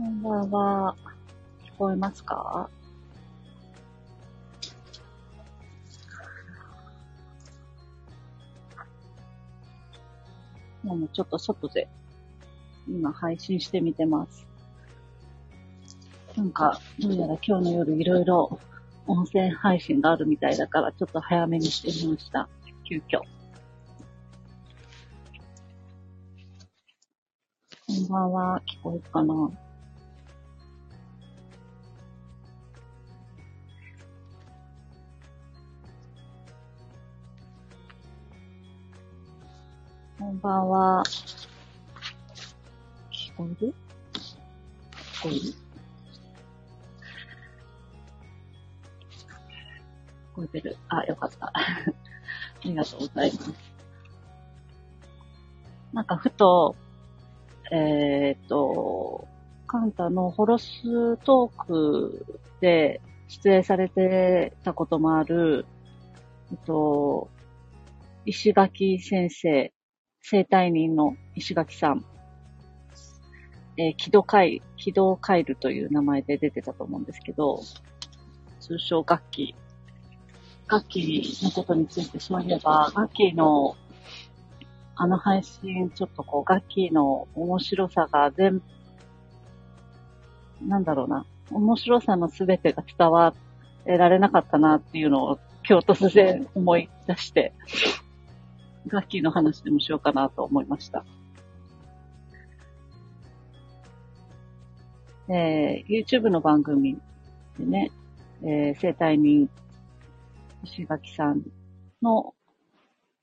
こんばんは。聞こえますか？もうちょっと外で今配信してみてます。なんか、どうやら今日の夜いろいろ音声配信があるみたいだから、ちょっと早めにしてみました。急遽。こんばんは。聞こえるかな？こんばんは。聞こえる？聞こえる？聞こえてる？あ、よかった。ありがとうございます。なんかふと、えっ、と、カンタのホロストークで出演されてたこともある、えっと、石垣先生、生体人の石垣さん、えー、木戸海、木戸海ルという名前で出てたと思うんですけど、通称楽器。楽器のことについてそういえば、楽器のあの配信、ちょっとこう、楽器の面白さが全、なんだろうな、面白さのすべてが伝わられなかったなっていうのを今日突然思い出して、楽器の話でもしようかなと思いました。えー、YouTube の番組でね、えー、生体人、石垣さんの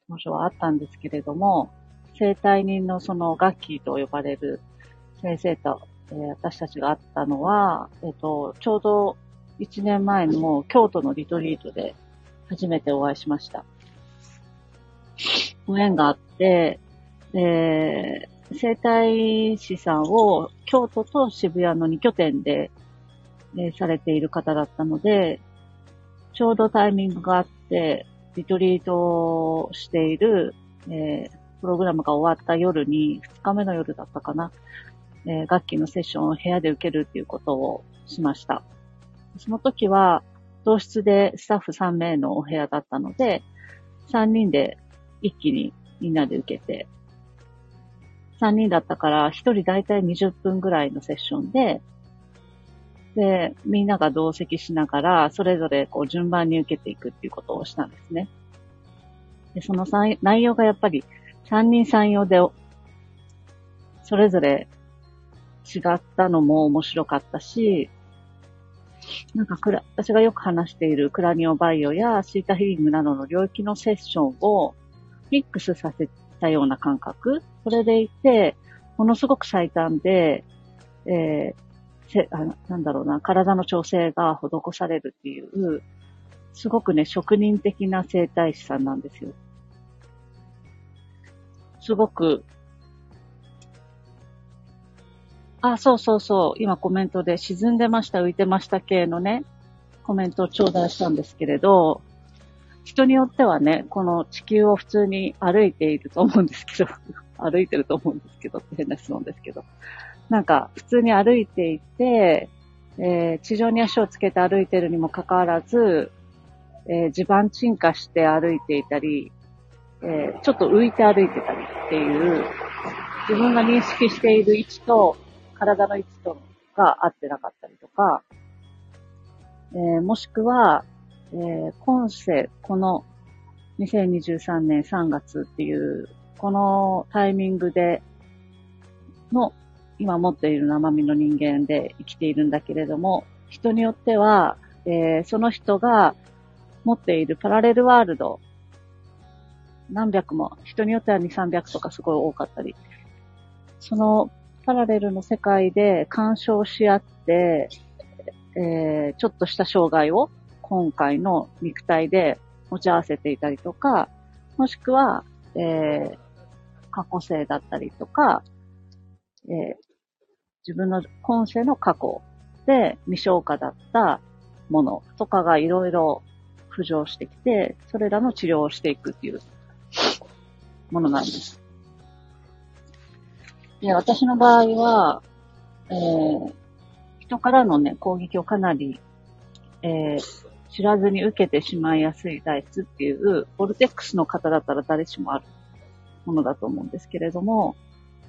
登場はあったんですけれども、生体人のそのガッキーと呼ばれる先生と、えー、私たちが会ったのは、えっ、と、ちょうど1年前の京都のリトリートで初めてお会いしました。ご縁があって、で、生体師さんを京都と渋谷の2拠点で、えーされている方だったので、ちょうどタイミングがあって、リトリートをしている、えープログラムが終わった夜に、2日目の夜だったかな、えー楽器のセッションを部屋で受けるっていうことをしました。その時は、同室でスタッフ3名のお部屋だったので、3人で一気にみんなで受けて、3人だったから、1人だいたい20分ぐらいのセッションで、で、みんなが同席しながら、それぞれこう順番に受けていくっていうことをしたんですね。で、そのさん内容がやっぱり三人三様で、それぞれ違ったのも面白かったし、なんかクラ、私がよく話しているクラニオバイオやシータヒリングなどの領域のセッションをミックスさせたような感覚それでいて、ものすごく最短で、えーせあなんだろうな、体の調整が施されるっていう、すごくね、職人的な整体師さんなんですよ。すごく、あ、そうそうそう、今コメントで沈んでました、浮いてました系のね、コメントを頂戴したんですけれど、人によってはね、この地球を普通に歩いていると思うんですけど、歩いてると思うんですけどって変な質問ですけど、なんか普通に歩いていて、えー地上に足をつけて歩いてるにもかかわらず、えー地盤沈下して歩いていたり、えーちょっと浮いて歩いてたりっていう、自分が認識している位置と体の位置とが合ってなかったりとか、えーもしくは、えー今世、この2023年3月っていう、このタイミングでの今持っている生身の人間で生きているんだけれども、人によっては、えーその人が持っているパラレルワールド、何百も、人によっては2、300とかすごい多かったり、そのパラレルの世界で干渉し合って、えーちょっとした障害を今回の肉体で持ち合わせていたりとか、もしくは、えー過去性だったりとか、えー自分の今世の過去で未消化だったものとかがいろいろ浮上してきて、それらの治療をしていくっていうものなんです。で、私の場合は、えー人からのね、攻撃をかなり、えー、知らずに受けてしまいやすい体質っていう、ボルテックスの方だったら誰しもあるものだと思うんですけれども、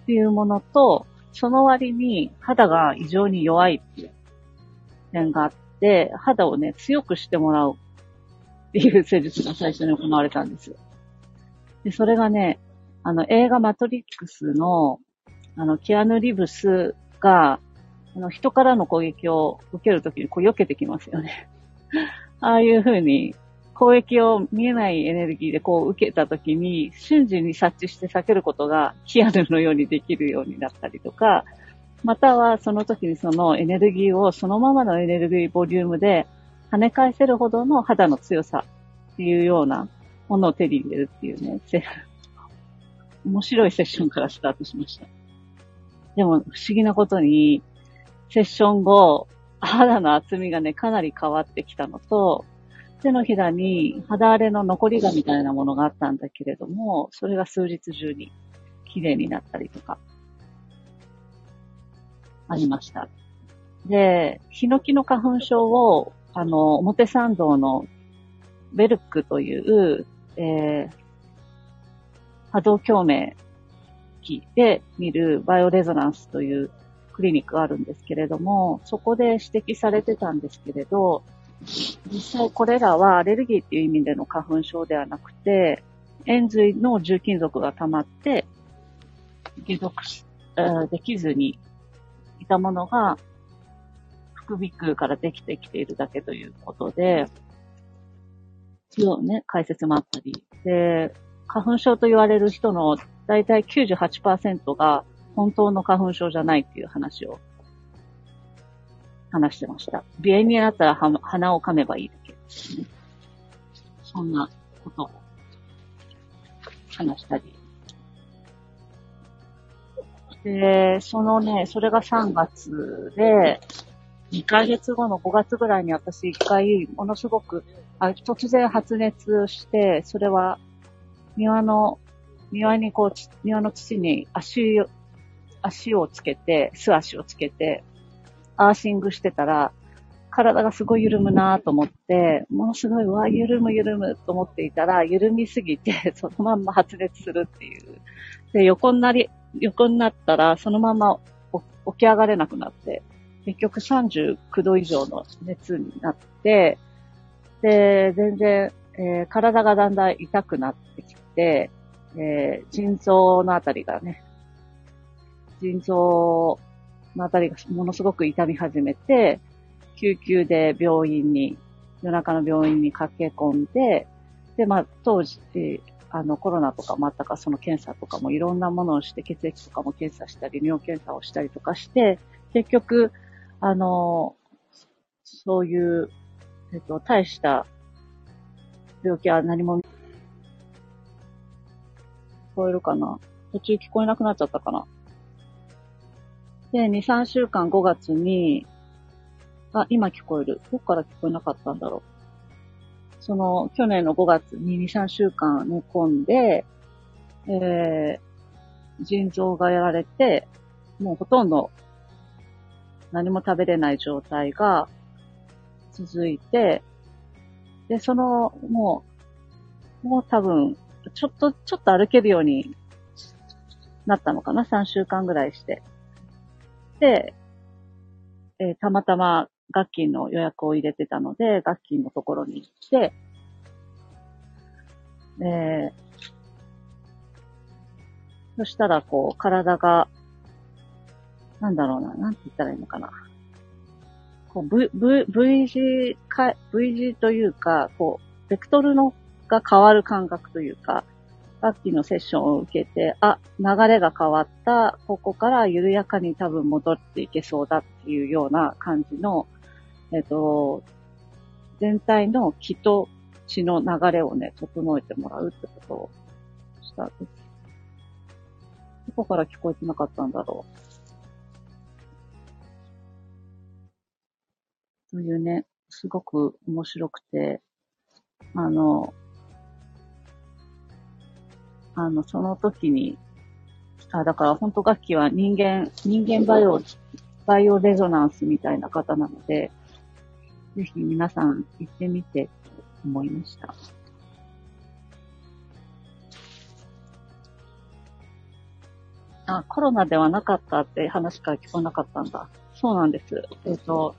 っていうものと、その割に肌が異常に弱いっていう点があって、肌をね、強くしてもらうっていう施術が最初に行われたんですよ。で、それがね、あの、映画マトリックスの、あの、キアヌ・リブスが、あの、人からの攻撃を受けるときにこう避けてきますよね。ああいう風に、攻撃を見えないエネルギーでこう受けたときに、瞬時に察知して避けることがキアヌのようにできるようになったりとか、またはその時にそのエネルギーをそのままのエネルギーボリュームで跳ね返せるほどの肌の強さっていうようなものを手に入れるっていうね、面白いセッションからスタートしました。でも不思議なことに、セッション後、肌の厚みがね、かなり変わってきたのと、手のひらに肌荒れの残りがみたいなものがあったんだけれども、それが数日中に綺麗になったりとか、ありました。で、ヒノキの花粉症を、あの、表参道のベルックという、えー、波動共鳴器で見るバイオレゾナンスというクリニックがあるんですけれども、そこで指摘されてたんですけれど、実際これらはアレルギーっていう意味での花粉症ではなくて、塩髄の重金属が溜まって、解毒できずにいたものが、副鼻腔からできてきているだけということで、のね、解説もあったり。で、花粉症と言われる人のだいたい98%が本当の花粉症じゃないっていう話を話してました。鼻炎になったら鼻を噛めばいいだけ。そんなことを話したり。で、そのね、それが3月で、2ヶ月後の5月ぐらいに私一回、ものすごく、あ突然発熱して、それは庭の、庭にこう、庭の土に足、足をつけて、素足をつけて、アーシングしてたら、体がすごい緩むなと思って、ものすごい、わ、緩む緩むと思っていたら、緩みすぎて、そのまんま発熱するっていう。で、横になり、横になったら、そのまま起き上がれなくなって、結局39度以上の熱になって、で、全然、えー、体がだんだん痛くなってきて、えー、腎臓のあたりがね、腎臓のあたりがものすごく痛み始めて、救急で病院に、夜中の病院に駆け込んで、で、まあ、当時、あの、コロナとかもあったか、その検査とかもいろんなものをして、血液とかも検査したり、尿検査をしたりとかして、結局、あの、そういう、えっと、大した病気は何も、聞こえるかな？途中聞こえなくなっちゃったかな？で、2、3週間5月に、あ、今聞こえる。どっから聞こえなかったんだろう。その、去年の5月に2、3週間寝込んで、えー、腎臓がやられて、もうほとんど何も食べれない状態が続いて、で、その、もう、もう多分、ちょっと、ちょっと歩けるようになったのかな ?3 週間ぐらいして。で、えー、たまたま楽器の予約を入れてたので、楽器のところに行って、えー、そしたら、こう、体がなんだろうな、なんて言ったらいいのかな。こう v, v, v 字か、V 字というか、こう、ベクトルのが変わる感覚というか、さっきのセッションを受けて、あ、流れが変わった、ここから緩やかに多分戻っていけそうだっていうような感じの、えっと、全体の気と血の流れをね、整えてもらうってことをしたんです。どこから聞こえてなかったんだろう。というね、すごく面白くて、あの、あの、その時に、あ、だから本当楽器は人間、人間バイオバイオレゾナンスみたいな方なので、ぜひ皆さん行ってみてと思いました。あ、コロナではなかったって話から聞こえなかったんだ。そうなんです。えっ、ー、と、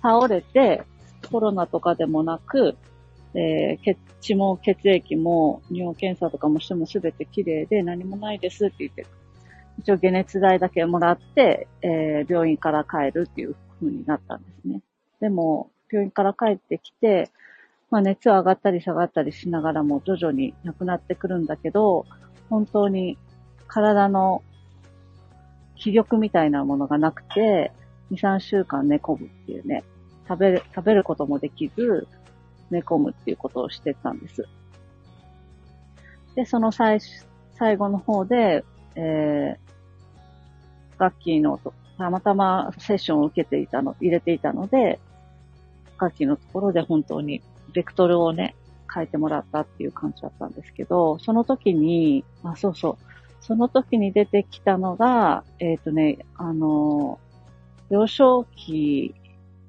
倒れて、コロナとかでもなく、えー、血、も血液も尿検査とかもしてもすべて綺麗で何もないですって言って、一応解熱剤だけもらって、えー、病院から帰るっていう風になったんですね。でも、病院から帰ってきて、まあ熱は上がったり下がったりしながらも徐々に良くなってくるんだけど、本当に体の気力みたいなものがなくて、2、3週間寝込むっていうね、食べる、食べることもできず、寝込むっていうことをしてたんです。で、その最、最後の方で、えー、ガッキーのたまたまセッションを受けていたの、入れていたので、ガッキーのところで本当にベクトルをね、変えてもらったっていう感じだったんですけど、その時に、あ、そうそう、その時に出てきたのが、えっ、ー、とね、あの、幼少期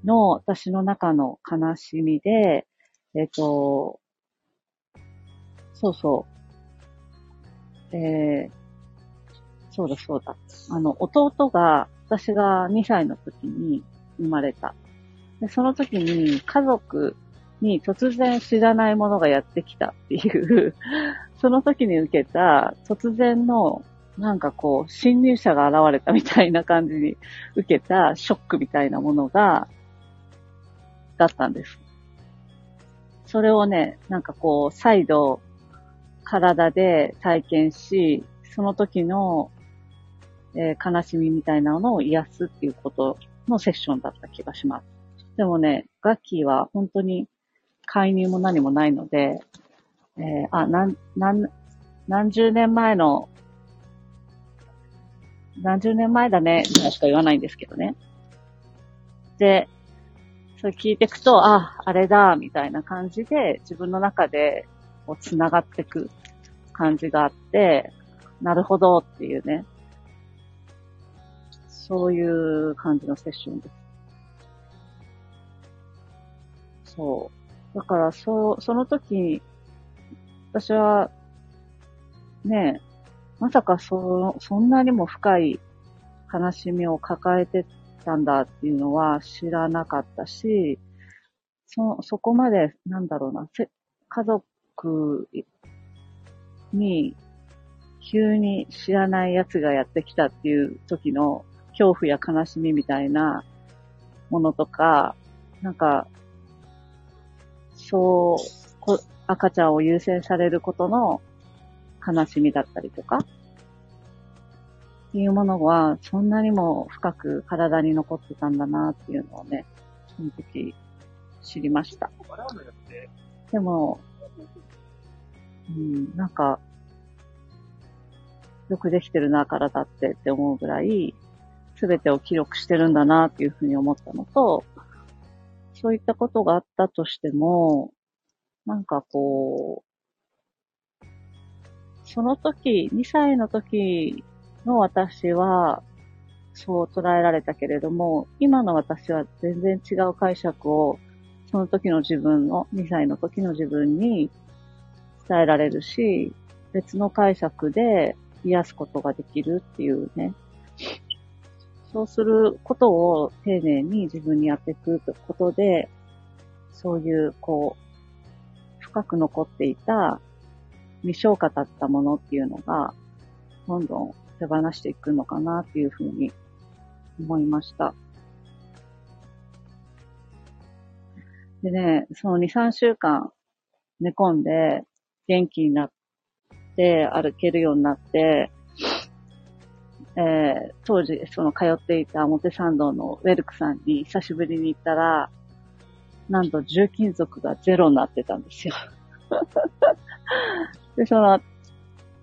の私の中の悲しみで、えっ、ー、と、そうそう、えー、そうだそうだ。あの、弟が、私が2歳の時に生まれた。でその時に家族に突然知らないものがやってきたっていう その時に受けた突然のなんかこう侵入者が現れたみたいな感じに受けたショックみたいなものが、だったんです。それをね、なんかこう再度体で体験し、その時の、えー、悲しみみたいなのを癒すっていうことのセッションだった気がします。でもね、ガッキーは本当に介入も何もないので、えー、あ、なん、なん、何十年前の、何十年前だね、しか言わないんですけどね。で、それ聞いていくと、あ、あれだ、みたいな感じで、自分の中で、こう、繋がっていく感じがあって、なるほどっていうね。そういう感じのセッションです。そう。だから、そう、その時、私は、ねえまさかそ、そんなにも深い悲しみを抱えてたんだっていうのは知らなかったし、そ、そこまで、なんだろうな、せ家族に急に知らない奴がやってきたっていう時の恐怖や悲しみみたいなものとか、なんか、そう、こ赤ちゃんを優先されることの悲しみだったりとか、っていうものは、そんなにも深く体に残ってたんだなっていうのをね、その時知りました。でも、うん、なんか、よくできてるな、体ってって思うぐらい、すべてを記録してるんだなっていうふうに思ったのと、そういったことがあったとしても、なんかこう、その時、2歳の時の私は、そう捉えられたけれども、今の私は全然違う解釈を、その時の自分の、2歳の時の自分に伝えられるし、別の解釈で癒すことができるっていうね、そうすることを丁寧に自分にやっていくことで、そういう、こう、深く残っていた未消化だったものっていうのが、どんどん手放していくのかなっていうふうに思いました。でね、その2、3週間寝込んで元気になって歩けるようになって、えー、当時、その通っていた表参道のウェルクさんに久しぶりに行ったら、なんと重金属がゼロになってたんですよ。で、その、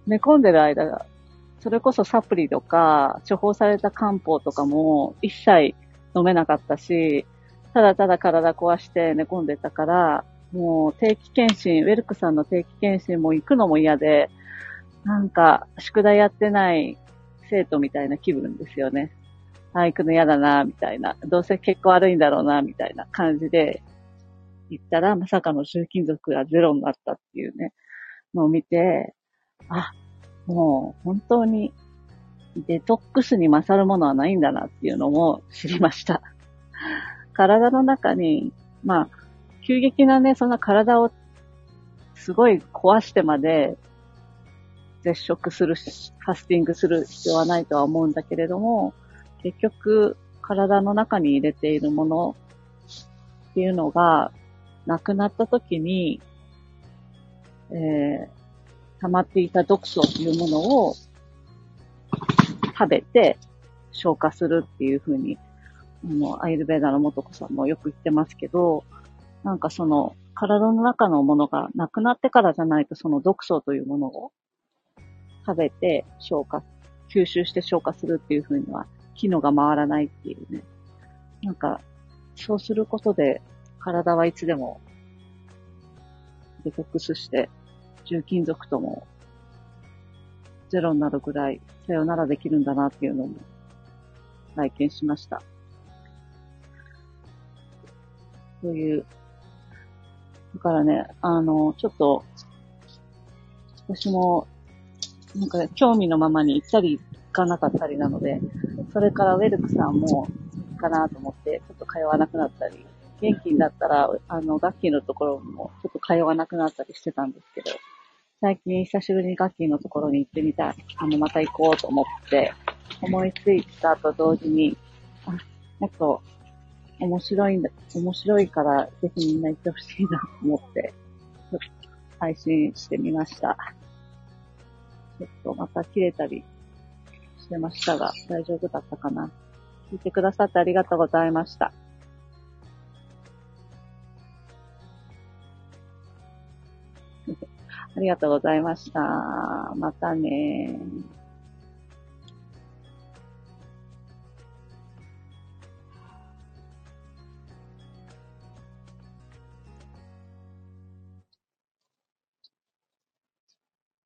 寝込んでる間が、それこそサプリとか、処方された漢方とかも一切飲めなかったし、ただただ体壊して寝込んでたから、もう定期検診、ウェルクさんの定期検診も行くのも嫌で、なんか宿題やってない生徒みたいな気分ですよね。あ、行くの嫌だな、みたいな。どうせ結構悪いんだろうな、みたいな感じで行ったら、まさかの重金属がゼロになったっていうね、のを見て、あ、もう本当にデトックスに勝るものはないんだなっていうのも知りました。体の中に、まあ、急激なね、そんな体をすごい壊してまで絶食するし、ファスティングする必要はないとは思うんだけれども、結局、体の中に入れているものっていうのが、なくなった時に、えー、溜まっていた毒素というものを食べて消化するっていうふうに、あの、アイルベーダの元子さんもよく言ってますけど、なんかその、体の中のものがなくなってからじゃないとその毒素というものを食べて消化、吸収して消化するっていうふうには機能が回らないっていうね。なんか、そうすることで体はいつでもデトックスして重金属ともゼロになるぐらいさよならできるんだなっていうのも体験しました。そういう、だからね、あの、ちょっと、私も、なんか興味のままに行ったり行かなかったりなので、それからウェルクさんもかなと思って、ちょっと通わなくなったり、元気になったら、あの、楽器のところもちょっと通わなくなったりしてたんですけど、最近久しぶりに楽器のところに行ってみたい。あの、また行こうと思って、思いついたと同時に、あ、もっと面白いんだ、面白いからぜひみんな行ってほしいなと思って、配信してみました。ちょっとまた切れたりしてましたが、大丈夫だったかな。聞いてくださってありがとうございました。ありがとうございました。またね